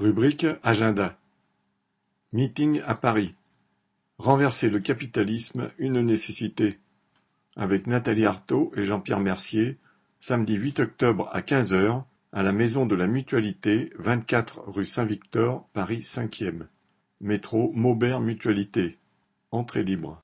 Rubrique agenda. Meeting à Paris. Renverser le capitalisme, une nécessité. Avec Nathalie Arthaud et Jean-Pierre Mercier, samedi 8 octobre à 15h, à la Maison de la Mutualité, 24 rue Saint-Victor, Paris 5e. Métro Maubert Mutualité. Entrée libre.